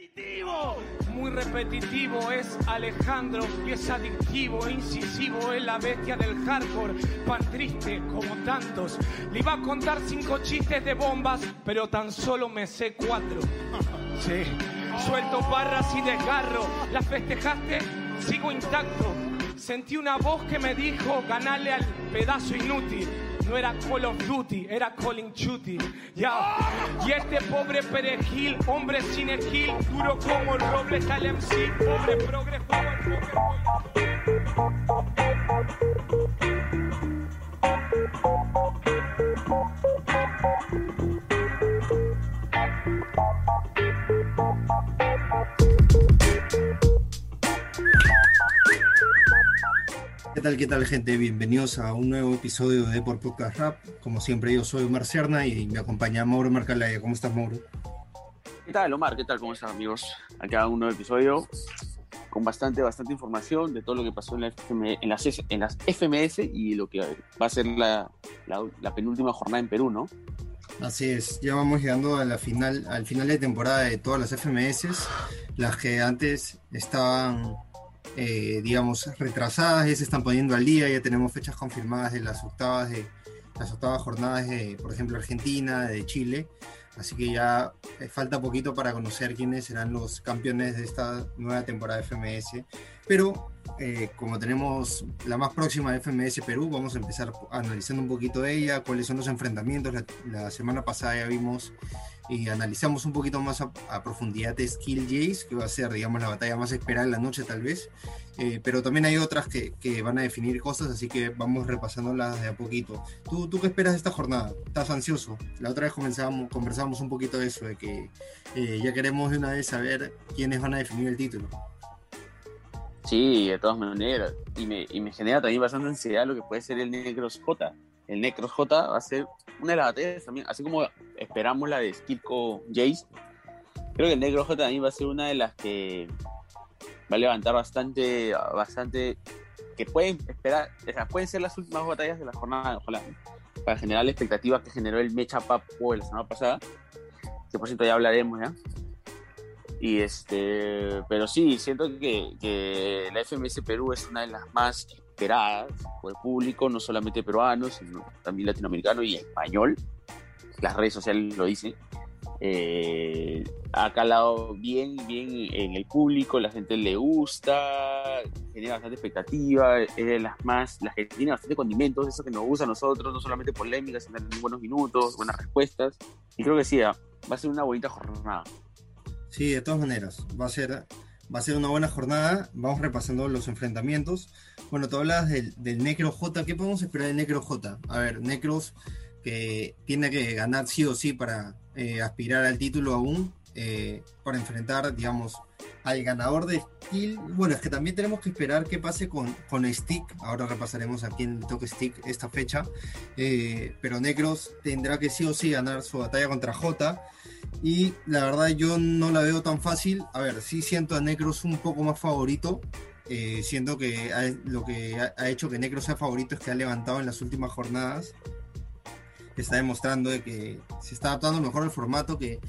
Repetitivo. Muy repetitivo es Alejandro y es adictivo e incisivo es la bestia del hardcore, pan triste como tantos. Le iba a contar cinco chistes de bombas, pero tan solo me sé cuatro. Sí, suelto barras y desgarro. ¿La festejaste? Sigo intacto. Sentí una voz que me dijo, ganale al pedazo inútil. No era Call of Duty, era Calling Chuty. Ya. Y este pobre perejil, hombre sin esquil, duro como el roble, está pobre progre, ¿Qué tal, qué tal, gente? Bienvenidos a un nuevo episodio de Por Podcast Rap. Como siempre, yo soy Omar Cerna y me acompaña Mauro Marcalaya. ¿Cómo estás, Mauro? ¿Qué tal, Omar? ¿Qué tal? ¿Cómo están, amigos? Acá un nuevo episodio con bastante, bastante información de todo lo que pasó en, la FM en, las, en las FMS y lo que va a ser la, la, la penúltima jornada en Perú, ¿no? Así es, ya vamos llegando a la final, al final de temporada de todas las FMS, las que antes estaban, eh, digamos, retrasadas, ya se están poniendo al día, ya tenemos fechas confirmadas de las octavas de las octavas jornadas de, por ejemplo, Argentina, de Chile, así que ya eh, falta poquito para conocer quiénes serán los campeones de esta nueva temporada de FMS, pero eh, como tenemos la más próxima FMS Perú, vamos a empezar analizando un poquito ella, cuáles son los enfrentamientos. La, la semana pasada ya vimos y analizamos un poquito más a, a, profundidad de Skill Jace, que va a ser, digamos, la batalla más esperada en la noche tal vez. Eh, pero también hay otras que, que, van a definir cosas, así que vamos repasándolas de a poquito. ¿Tú, ¿Tú qué esperas de esta jornada? ¿Estás ansioso? La otra vez conversábamos un poquito de eso, de que eh, ya queremos de una vez saber quiénes van a definir el título. Sí, de todas maneras. Y me, y me genera también bastante ansiedad lo que puede ser el Necros J. El Necros J va a ser una de las batallas también, así como esperamos la de Skilco Jace. Creo que el Necros J también va a ser una de las que va a levantar bastante, bastante, que pueden esperar, o sea, pueden ser las últimas batallas de la jornada, ojalá, para generar la expectativa que generó el Mecha Papo la semana pasada, que por cierto ya hablaremos ya. Y este, pero sí, siento que, que, la FMS Perú es una de las más esperadas por el público, no solamente peruano, sino también latinoamericano y español. Las redes sociales lo dicen. Eh, ha calado bien, bien en el público, la gente le gusta, genera bastante expectativa, es de las más, las que tiene bastante condimentos, eso que nos gusta a nosotros, no solamente polémicas, sino buenos minutos, buenas respuestas. Y creo que sí, va a ser una bonita jornada. Sí, de todas maneras, va a ser, va a ser una buena jornada. Vamos repasando los enfrentamientos. Bueno, tú hablas del, del Necro J. ¿Qué podemos esperar del Necro J? A ver, Necros que tiene que ganar sí o sí para eh, aspirar al título aún, eh, para enfrentar, digamos, al ganador de Skill. Bueno, es que también tenemos que esperar qué pase con, con Stick. Ahora repasaremos a quién toque Stick esta fecha. Eh, pero Necros tendrá que sí o sí ganar su batalla contra J. Y la verdad yo no la veo tan fácil. A ver, sí siento a Necros un poco más favorito. Eh, siento que ha, lo que ha, hecho que Necros sea favorito es que ha levantado en las últimas jornadas. Está demostrando de que se está adaptando mejor al formato, que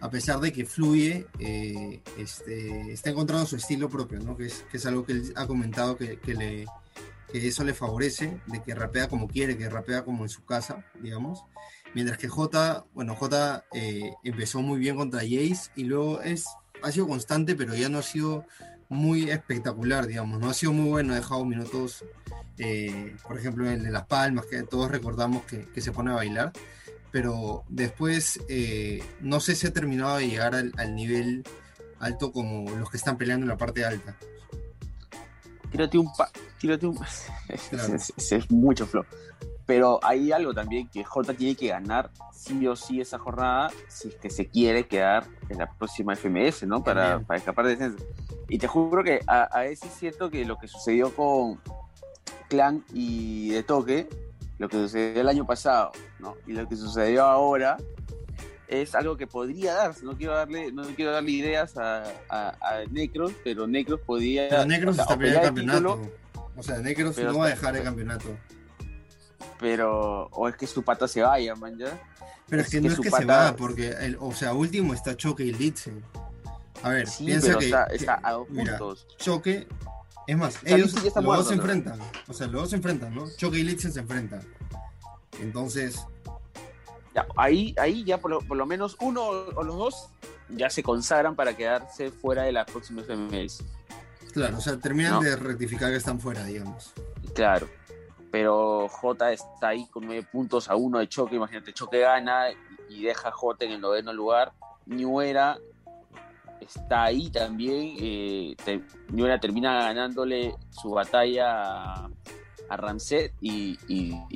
a pesar de que fluye, eh, este, está encontrando su estilo propio, ¿no? que, es, que es algo que él ha comentado que, que, le, que eso le favorece, de que rapea como quiere, que rapea como en su casa, digamos. Mientras que J, bueno, J eh, empezó muy bien contra Jace y luego es, ha sido constante, pero ya no ha sido muy espectacular, digamos, no ha sido muy bueno, ha dejado minutos, eh, por ejemplo, el de Las Palmas, que todos recordamos que, que se pone a bailar, pero después eh, no sé si ha terminado de llegar al, al, nivel alto como los que están peleando en la parte alta. Tírate un pa, tírate un claro. es, es, es, mucho flow. Pero hay algo también que J tiene que ganar sí o sí esa jornada si es que se quiere quedar en la próxima FMS, ¿no? Para, para escapar de descenso. Y te juro que a, a veces es cierto que lo que sucedió con Clan y De Toque, lo que sucedió el año pasado, ¿no? Y lo que sucedió ahora es algo que podría darse. No quiero darle, no quiero darle ideas a, a, a Necros, pero Necros podía. Pero Necros o sea, está el campeonato. Título, o sea, Necros no va a dejar el campeonato. Pero, o es que su pata se vaya, man, ya. Pero es, que, que, no es que pata... se va, porque, el, o sea, último está Choque y Litze. A ver, Sí, piensa pero que, está, está a dos mira, puntos. Choque. Es más, sea, ellos los muerto, dos se ¿no? enfrentan. O sea, los dos se enfrentan, ¿no? Choque y Litzen se enfrentan. Entonces, Ya, ahí, ahí ya por lo, por lo menos uno o los dos ya se consagran para quedarse fuera de la próxima FMS. claro, o sea, terminan No. de rectificar que están fuera, digamos. Claro. Pero J está ahí con nueve puntos a uno de choque. Imagínate, choque gana y deja J en el noveno lugar. Ñuera está ahí también. Eh, te- Ñuera termina ganándole su batalla a, a y,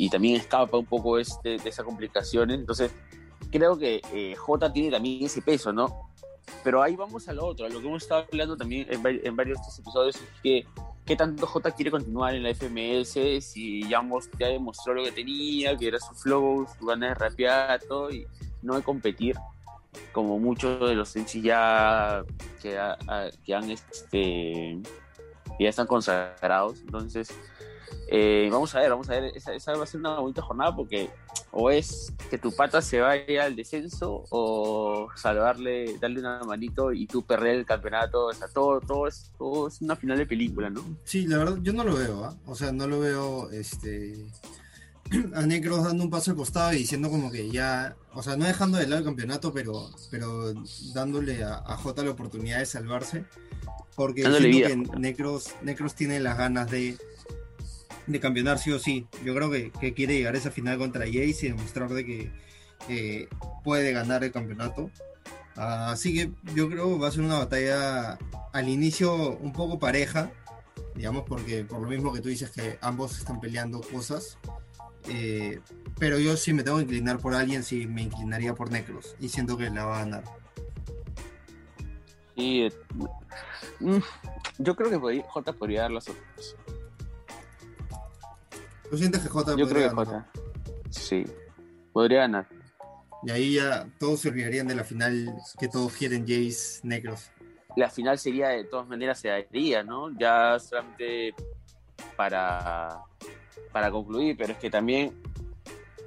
también escapa un poco este, de esas complicaciones. Entonces, creo que eh, J tiene también ese peso, ¿no? Pero ahí vamos a lo otro, a lo que hemos estado hablando también en, vari- en varios episodios, es que qué tanto J quiere continuar en la FMS, si ya, ya demostró lo que tenía, que era su flow, su ganas de rapear, todo, y no de competir, como muchos de los Senshi ya que, ha- que han este ya están consagrados. Entonces, eh, vamos a ver, vamos a ver, esa, esa va a ser una bonita jornada porque o es que tu pata se vaya al descenso o salvarle, darle una manito y tú perder el campeonato, o sea, todo, todo es, todo es una final de película, ¿no? Sí, la verdad, yo no lo veo, ¿ah? O sea, no lo veo, este... A Necros dando un paso al costado y diciendo como que ya, o sea, no dejando de lado el campeonato, pero, pero dándole a, a Jota la oportunidad de salvarse. Porque siento vida, que. Necros, Necros tiene las ganas de, de campeonar sí o sí. Yo creo que, que quiere llegar a esa final contra Jace y demostrar de que eh, puede ganar el campeonato. Ah, así que yo creo que va a ser una batalla al inicio un poco pareja, digamos, porque por lo mismo que tú dices que ambos están peleando cosas. eh, pero yo si me tengo que inclinar por alguien, sí me inclinaría por Necros y siento que la va a ganar. Y eh, mm, yo creo que J podría dar las otras. ¿Tú sientes que Yo creo que ganar? Sí, podría ganar. Y ahí ya todos se olvidarían de la final que todos quieren, Jace, Necros. la final sería de todas maneras se daría, ¿no? Ya solamente para, para concluir, pero es que también,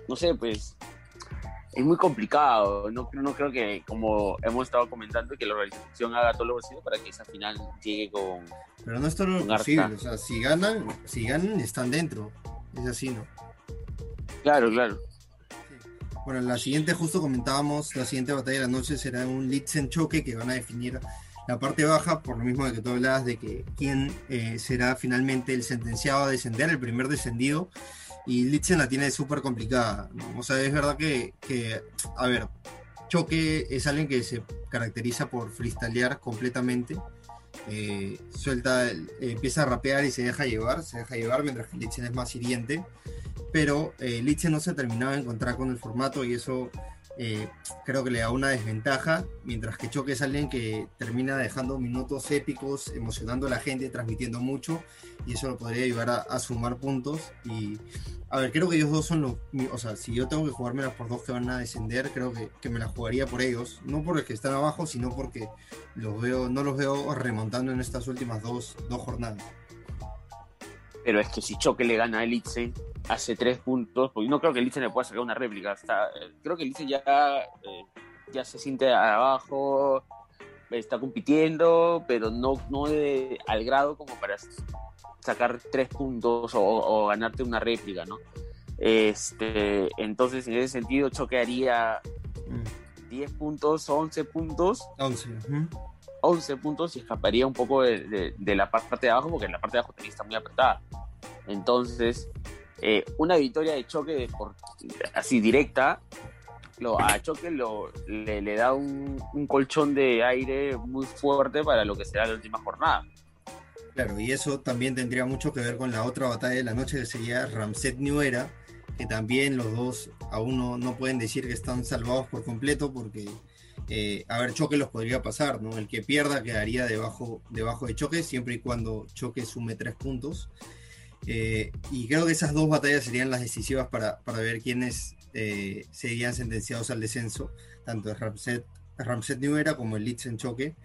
no sé, pues es muy complicado. No, no creo que, como hemos estado comentando, que la organización haga todo lo posible para que esa final llegue con... Pero no es todo lo arca. posible. O sea, si ganan, si ganan, están dentro. Es así, ¿no? Claro, claro. Bueno, la siguiente, justo comentábamos, la siguiente batalla de la noche será un Litzen choque que van a definir la parte baja, por lo mismo de que tú hablabas de que quién eh, será finalmente el sentenciado a descender, el primer descendido. Y Litzen la tiene súper complicada. ¿no? O sea, es verdad que, que, a ver, Choque es alguien que se caracteriza por freestylear completamente. Eh, suelta, el- eh, empieza a rapear y se deja llevar, se deja llevar, mientras que Litzen es más hiriente. Pero eh, no se ha terminado de encontrar con el formato y eso eh, creo que le da una desventaja, mientras que Choque es alguien que termina dejando minutos épicos, emocionando a la gente, transmitiendo mucho y eso lo podría ayudar a, sumar puntos y a ver, creo que ellos dos son los, o sea, si yo tengo que jugármelas por dos que van a descender, creo que, que me las jugaría por ellos, no por el que están abajo, sino porque los veo, no los veo remontando en estas últimas dos, dos jornadas. Pero es que si Choque le gana a Elitze, hace tres puntos, porque no creo que Elitze le pueda sacar una réplica. Está, eh, creo que Elitze ya, eh, ya se siente abajo, está compitiendo, pero no, no de- al grado como para sacar tres puntos o, o ganarte una réplica, ¿no? Este, entonces, en ese sentido, Choque haría Mm, 10 puntos, 11 puntos, 11. ujú. 11 puntos y escaparía un poco de, de- de la parte de abajo, porque la parte de abajo también está muy apretada. Entonces, eh, una victoria de choque así directa, lo, a choque lo, le, da un, colchón de aire muy fuerte para lo que será la última jornada. Claro, y eso también tendría mucho que ver con la otra batalla de la noche que sería Ramset New Era, que también los dos aún no, no pueden decir que están salvados por completo porque, eh, a ver, Choque los podría pasar, ¿no? El que pierda quedaría debajo, debajo de Choque siempre y cuando Choque sume tres puntos. Eh, y creo que esas dos batallas serían las decisivas para, para ver quiénes eh, serían sentenciados al descenso, tanto el Ramset, Ramset como el Leeds en Choque.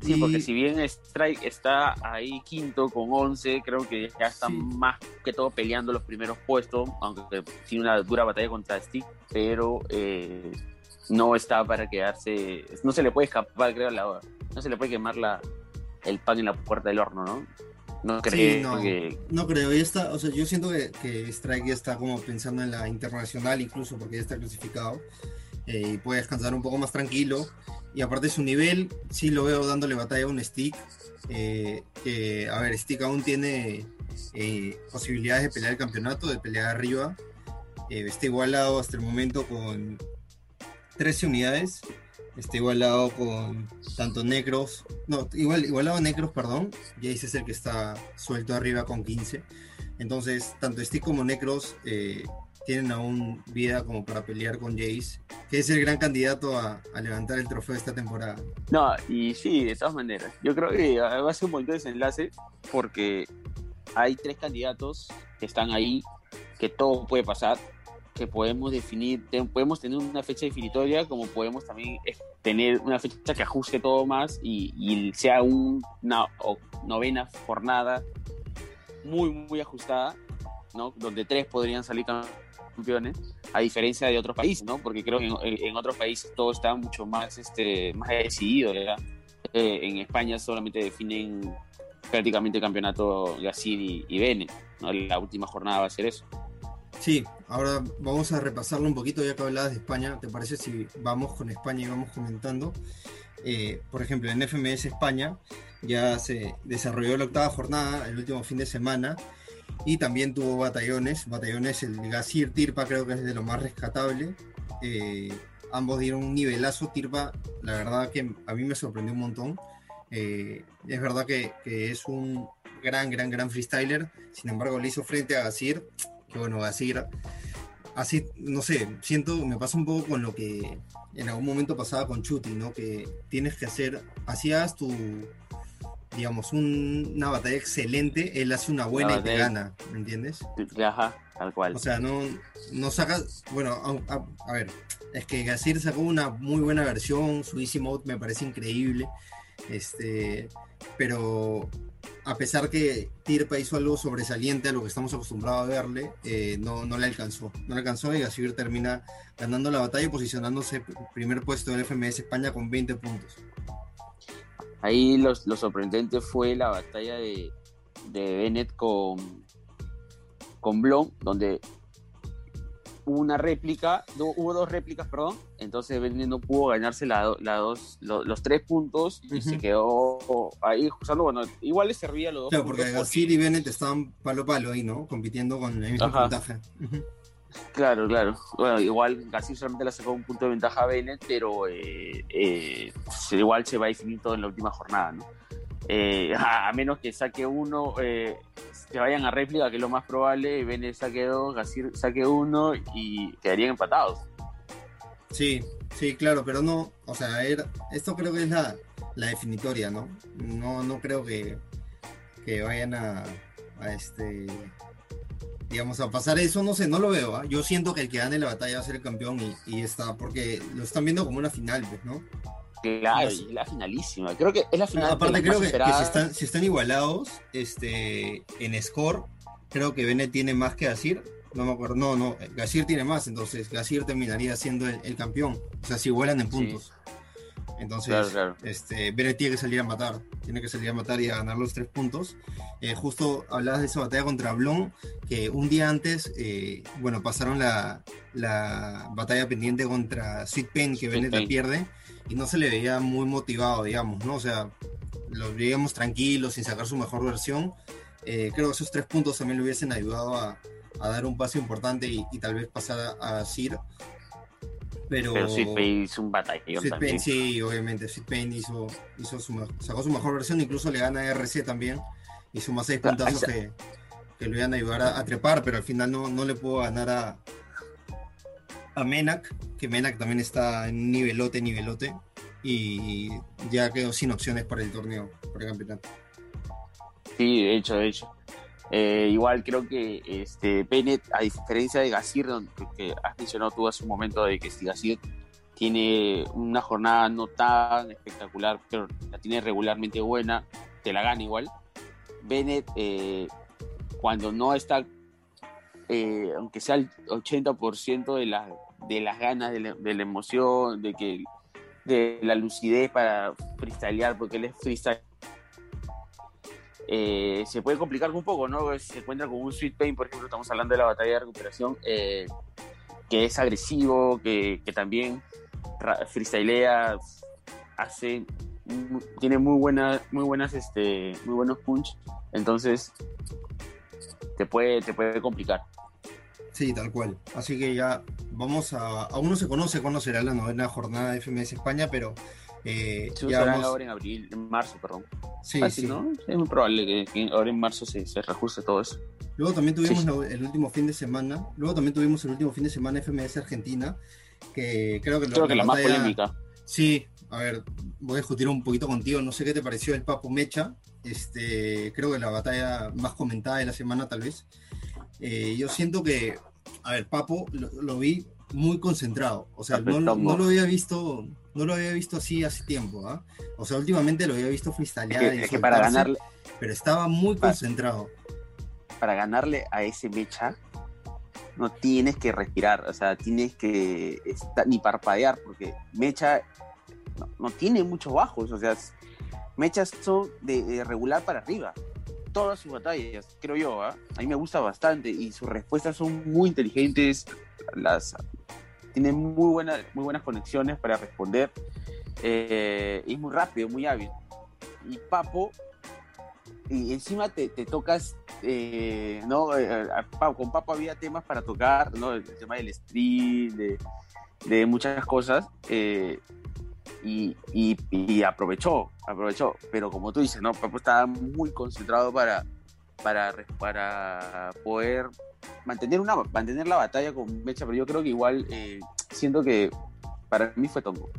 Sí, Y- porque si bien Strike está ahí quinto con 11, creo que ya está Sí. más que todo peleando los primeros puestos, aunque tiene una dura batalla contra Stick, pero eh, no está para quedarse, no se le puede escapar, creo, la, no se le puede quemar la, el pan en la puerta del horno, ¿no? No creo que... No creo, ya está, o sea, yo siento que, que Strike ya está como pensando en la internacional incluso porque ya está clasificado eh, y puede descansar un poco más tranquilo. Y aparte su nivel, sí lo veo dándole batalla a un Stick, eh, a ver, Stick aún tiene eh, posibilidades de pelear el campeonato, de pelear arriba. está igualado hasta el momento con 13 unidades Está igualado con tanto Necros, no, igual, igualado a Necros, perdón. Jace es el que está suelto arriba con 15. Entonces, tanto Stick como Necros eh, tienen aún vida como para pelear con Jace, que es el gran candidato a, levantar el trofeo esta temporada. No, y sí, de todas maneras. Yo creo que va a ser un bonito desenlace porque hay tres candidatos que están ahí, que todo puede pasar que podemos definir, podemos tener una fecha definitoria, como podemos también tener una fecha que ajuste todo más y, sea una novena jornada muy, muy ajustada, ¿no? Donde tres podrían salir campeones, a diferencia de otros países, ¿no? Porque creo que en, otros países todo está mucho más, este, más decidido, ¿verdad? Eh, en España solamente definen prácticamente el campeonato Gassin y, y Bene, ¿no? La última jornada va a ser eso. Sí, ahora vamos a repasarlo un poquito ya que hablabas de España. ¿Te parece si vamos con España y vamos comentando? Eh, por ejemplo, en FMS España ya se desarrolló la octava jornada el último fin de semana y también tuvo batallones. Batallones, el Gasir Tirpa creo que es de lo más rescatable. Eh, ambos dieron un nivelazo. Tirpa, la verdad que a mí me sorprendió un montón. Eh, es verdad que, es un gran, gran, gran freestyler. Sin embargo, le hizo frente a Bueno, así, así, no sé, siento, me pasa un poco con lo que en algún momento pasaba con Chuti, ¿no? Que tienes que hacer, hacías tu, digamos, una batalla excelente, él hace una buena y te gana, ¿me entiendes? Ajá, tal cual. O sea, no, no sacas, bueno, a, ver, es que Gasir sacó una muy buena versión, su Easy Mode me parece increíble, este, pero a pesar que Tirpa hizo algo sobresaliente a lo que estamos acostumbrados a verle, eh, no, no le alcanzó. No le alcanzó y Gasir termina ganando la batalla y posicionándose primer puesto del FMS España con 20 puntos. Ahí lo, sorprendente fue la batalla de, de Bennett con, con Blom, donde hubo una réplica, hubo dos réplicas, perdón, entonces Bennett no pudo ganarse la, dos, los tres puntos y se quedó ahí usando, bueno, igual le servía los dos Claro, porque Gasir y Bennett estaban palo a palo ahí, ¿no? Compitiendo con el mismo puntaje. Claro, claro. Bueno, igual Gasir solamente le sacó un punto de ventaja a Bennett, pero eh, eh, igual se va a definir todo en la última jornada, ¿no? Eh, a, menos que saque uno, eh, que vayan a réplica, que es lo más probable, Bennett saque dos, Gasir saque uno y quedarían empatados. Sí, sí, claro, pero no, o sea, esto creo que es la, definitoria, ¿no? No, no creo que, que vayan a, este digamos, a pasar eso, no sé, no lo veo. ¿ah? Yo siento que el que gane la batalla va a ser el campeón y, y, está, porque lo están viendo como una final, pues, ¿no? Claro, y la finalísima. Creo que es la final. Aparte, creo que, si, están, igualados este, en score, creo que Bennett tiene más que decir. No me acuerdo, no, no, Gasir tiene más, entonces Gasir terminaría siendo el, campeón. O sea, si igualan en puntos. Entonces, Este, Bennett tiene que salir a matar, tiene que salir a matar y a ganar los tres puntos. Eh, justo hablabas de esa batalla contra Blon, que un día antes, eh, bueno, pasaron la, la, batalla pendiente contra Sweet Pain, que Bennett la pierde y no se le veía muy motivado, digamos, ¿no? O sea, lo veíamos tranquilo, sin sacar su mejor versión. Eh, creo que esos tres puntos también le hubiesen ayudado a, dar un paso importante y, tal vez pasar a, Sir. Pero, Pero hizo un batallón también. sí, obviamente. Sid Payne hizo, hizo su, sacó su mejor versión, incluso le gana a RC también. Hizo más seis puntazos que, que le iban a ayudar a, trepar, pero al final no, no le pudo ganar a, a Menak, que Menak también está en nivelote, nivelote, y ya quedó sin opciones para el torneo, para el campeonato. Sí, de hecho, de hecho. Eh, igual creo que este Bennett, a diferencia de Gasir, que has mencionado tú hace un momento de que si Gasir tiene una jornada no tan espectacular, pero la tiene regularmente buena, te la gana igual. Bennett, eh, cuando no está eh, aunque sea el 80% de, la, de las ganas, de la, emoción, de que de la lucidez para freestylear, porque él es freestyle. Eh, se puede complicar un poco, ¿no? Se encuentra con un Sweet Pain, por ejemplo, estamos hablando de la batalla de recuperación, eh, que es agresivo, que, también freestylea, hace, tiene muy buenas, muy buenas, este, muy buenos punch, entonces te puede, te puede complicar. Sí, tal cual. Así que ya vamos a. Aún no se conoce cuándo será la novena jornada de FMS España, pero. Eh, ya vamos... ahora en abril, en marzo, perdón. Sí, sí. ¿no? Es muy probable que, ahora en marzo se, se reajuste todo eso. Luego también tuvimos el último fin de semana. Luego también tuvimos el último fin de semana FMS Argentina, que creo que, creo que la, más polémica. Sí, a ver, voy a discutir un poquito contigo. No sé qué te pareció el Papo Mecha. Este, creo que la batalla más comentada de la semana, tal vez. Eh, yo siento que, a ver, Papo lo, vi muy concentrado. O sea, no, lo había visto, no lo había visto así hace tiempo. ¿ah? O sea, últimamente lo había visto freestylear. Es que, para ganarle. Pero estaba muy concentrado. Para ganarle a ese mecha, no tienes que respirar. O sea, tienes que ni parpadear, porque mecha no, tiene muchos bajos. O sea, mechas son de regular para arriba todas sus batallas, creo yo. ¿ah? A mí me gusta bastante y sus respuestas son muy inteligentes. Las, tiene muy, buenas muy buenas conexiones para responder. Eh, es muy rápido, muy hábil. Y Papo, y encima te, tocas, eh, ¿no? Eh, con Papo había temas para tocar, ¿no? El tema del stream, de, muchas cosas. Eh, y, aprovechó, aprovechó. Pero como tú dices, ¿no? Papo estaba muy concentrado para, para, para poder mantener, una, mantener la batalla con Mecha, pero yo creo que igual eh, siento que para mí fue tongo.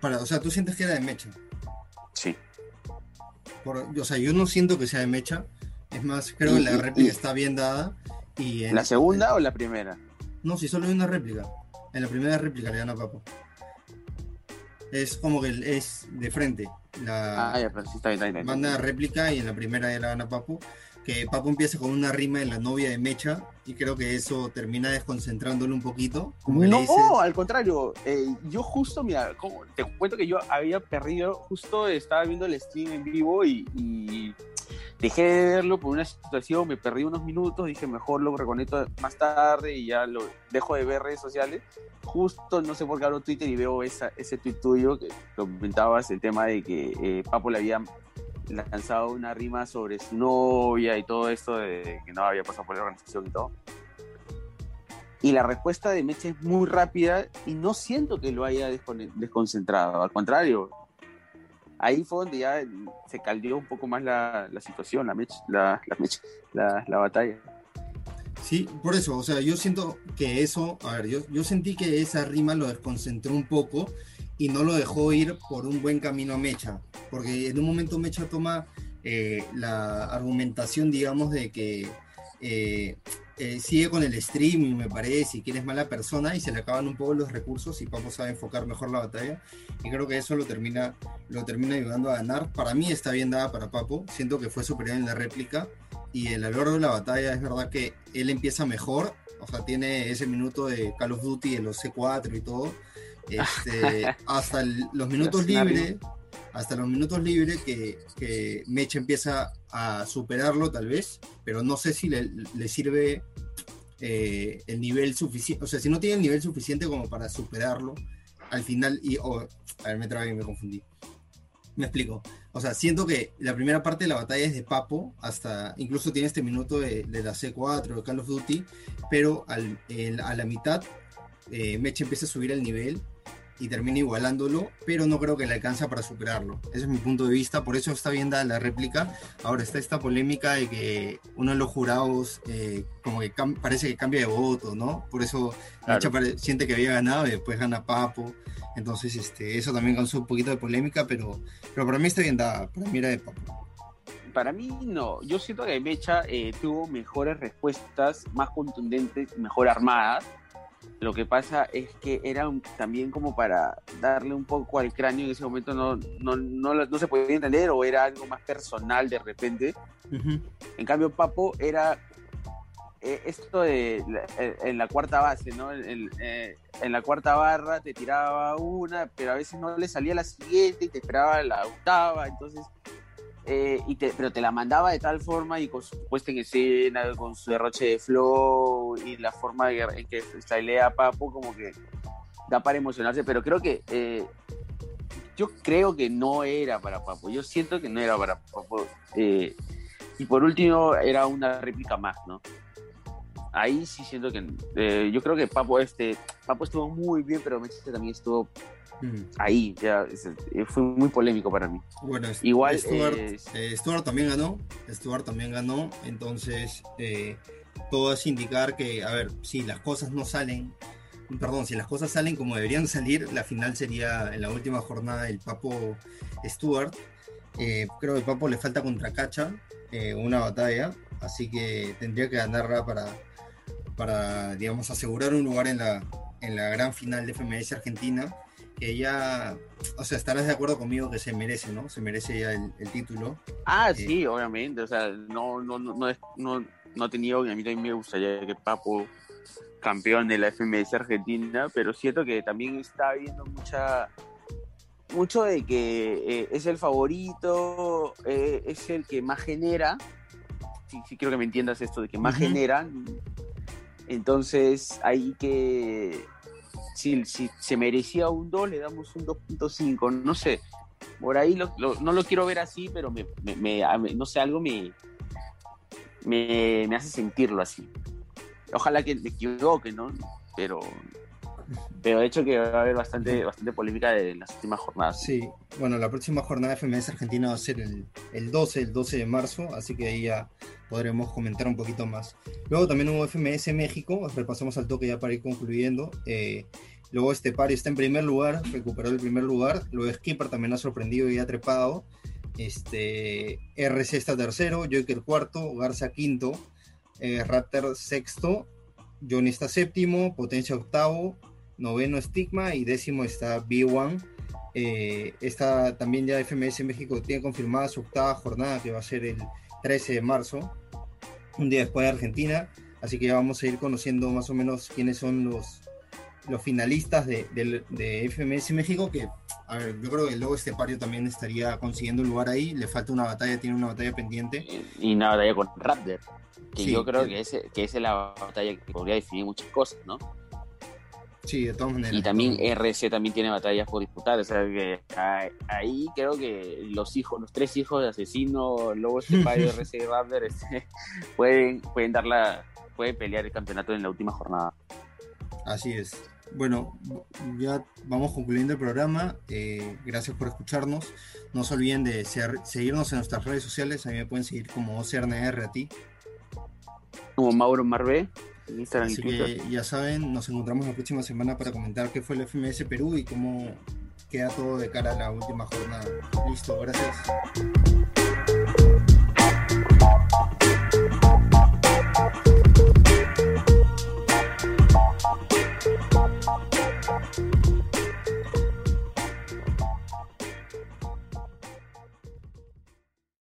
Para, o sea, ¿tú sientes que era de Mecha? Sí. o sea, yo no siento que sea de Mecha. Es más, creo que la réplica está bien dada. Y ¿La segunda o la primera? No, si solo hay una réplica. En la primera réplica le dan a Papo es como que es de frente. La ah, ya, pero sí está bien, está Manda réplica y en la primera ya la gana Papu. Que Papu empieza con una rima de la novia de Mecha y creo que eso termina desconcentrándolo un poquito. no, al contrario. Eh, yo justo, mira, como, te cuento que yo había perdido, justo estaba viendo el stream en vivo y dejé de verlo por una situación, me perdí unos minutos, dije mejor lo reconecto más tarde y ya lo dejo de ver redes sociales. Justo no sé por qué abro Twitter y veo esa, ese tweet tuyo que comentabas el tema de que eh, Papo le había lanzado una rima sobre su novia y todo esto de que no había pasado por la organización y todo. Y la respuesta de Meche es muy rápida y no siento que lo haya desconcentrado. Al contrario, ahí fue donde ya se caldeó un poco más la, situación, la, la, la, la, batalla. Sí, por eso, o sea, yo siento que eso, a ver, yo, yo sentí que esa rima lo desconcentró un poco y no lo dejó ir por un buen camino a Mecha, porque en un momento Mecha toma eh, la argumentación, digamos, de que eh, eh, sigue con el streaming, me parece, y que eres mala persona y se le acaban un poco los recursos y Papo sabe enfocar mejor la batalla. Y creo que eso lo termina, lo termina ayudando a ganar. Para mí está bien dada para Papo, siento que fue superior en la réplica y el largo de la batalla es verdad que él empieza mejor, o sea, tiene ese minuto de Call of Duty, de los C4 y todo. Este, hasta los minutos libres hasta los minutos libres que, que Mecha empieza a superarlo tal vez, pero no sé si le, sirve eh, el nivel suficiente, o sea, si no tiene el nivel suficiente como para superarlo al final y, a ver, me trabé me confundí. Me explico. O sea, siento que la primera parte de la batalla es de Papo, hasta incluso tiene este minuto de, la C4, de Call of Duty, pero al, a la mitad eh, Mecha empieza a subir el nivel y termina igualándolo, pero no creo que le alcanza para superarlo. Ese es mi punto de vista, por eso está bien dada la réplica. Ahora está esta polémica de que uno de los jurados eh, como que parece que cambia de voto, ¿no? Por eso siente que había ganado y después gana Papo. Entonces este, eso también causó un poquito de polémica, pero, pero para mí está bien dada, para mí era de Papo. Para mí no, yo siento que Mecha eh, tuvo mejores respuestas, más contundentes, mejor armadas lo que pasa es que era también como para darle un poco al cráneo en ese momento no, no, no, se podía entender o era algo más personal de repente. En cambio, Papo era eh, esto de en la cuarta base, ¿no? En, en, la cuarta barra te tiraba una, pero a veces no le salía la siguiente y te esperaba la octava, entonces eh, pero te la mandaba de tal forma y con su puesta en escena, con su derroche de flow y la forma en que stylea Papo, como que da para emocionarse, pero creo que eh, yo creo que no era para Papo, yo siento que no era para Papo. Eh, y por último, era una réplica más, ¿no? Ahí sí siento que yo creo que Papo, este, Papo estuvo muy bien, pero Messi también estuvo Ahí, ya, eh, fue muy polémico para mí. Bueno, igual Stuart, eh, Stuart también ganó, Stuart también ganó, entonces eh, todo es indicar que, a ver, si las cosas no salen, perdón, si las cosas salen como deberían salir, la final sería en la última jornada el Papo Stuart. creo que el Papo le falta contra Cacha una batalla, así que tendría que ganarla para, para digamos, asegurar un lugar en la, en la gran final de FMS Argentina que ya, o sea, estarás de acuerdo conmigo que se merece, ¿no? Se merece ya el, título. Ah, eh, sí, obviamente, o sea, no, no, no, no, no, no he tenido, a mí también me gustaría que Papo campeón de la FMS Argentina, pero siento que también está habiendo mucha mucho de que eh, es el favorito, eh, es el que más genera, sí, sí quiero que me entiendas esto, de que más genera, entonces hay que si, se merecía un 2, le damos un 2.5, no sé. Por ahí no lo quiero ver así, pero me, no sé, algo me, me, hace sentirlo así. Ojalá que me equivoque, ¿no? Pero pero de hecho que va a haber bastante, bastante polémica en las últimas jornadas. Sí, bueno, la próxima jornada de FMS Argentina va a ser el, el 12, el 12 de marzo, así que ahí ya podremos comentar un poquito más. Luego también hubo FMS México, repasamos al toque ya para ir concluyendo. Eh, luego este par está en primer lugar, recuperó el primer lugar. Luego Skipper también ha sorprendido y ha trepado. Este, RC está tercero, Joker cuarto, Garza quinto, eh, Raptor sexto, Johnny está séptimo, Potencia octavo, noveno Stigma y décimo está B1. Eh, esta también ya FMS México tiene confirmada su octava jornada que va a ser el 13 de marzo, un día después de Argentina. Así que ya vamos a ir conociendo más o menos quiénes son los, los finalistas de, de, FMS México. Que, a ver, yo creo que el Lobo Estepario también estaría consiguiendo un lugar ahí. Le falta una batalla, tiene una batalla pendiente. Y, una batalla con Raptor. Que yo creo que, ese, que esa es la batalla que podría definir muchas cosas, ¿no? Sí, de todas maneras. Y también RC también tiene batallas por disputar, o sea que ahí creo que los hijos, los tres hijos de asesino, Lobo Estepario, RC Raptor, este, pueden, pueden dar la, pueden pelear el campeonato en la última jornada. Así es. Bueno, ya vamos concluyendo el programa. Eh, gracias por escucharnos. No se olviden de seguirnos en nuestras redes sociales. A mí me pueden seguir como OCRNR a ti. Como Mauro Marvé. Así que ya saben, nos encontramos la próxima semana para comentar qué fue el FMS Perú y cómo queda todo de cara a la última jornada. Listo, gracias.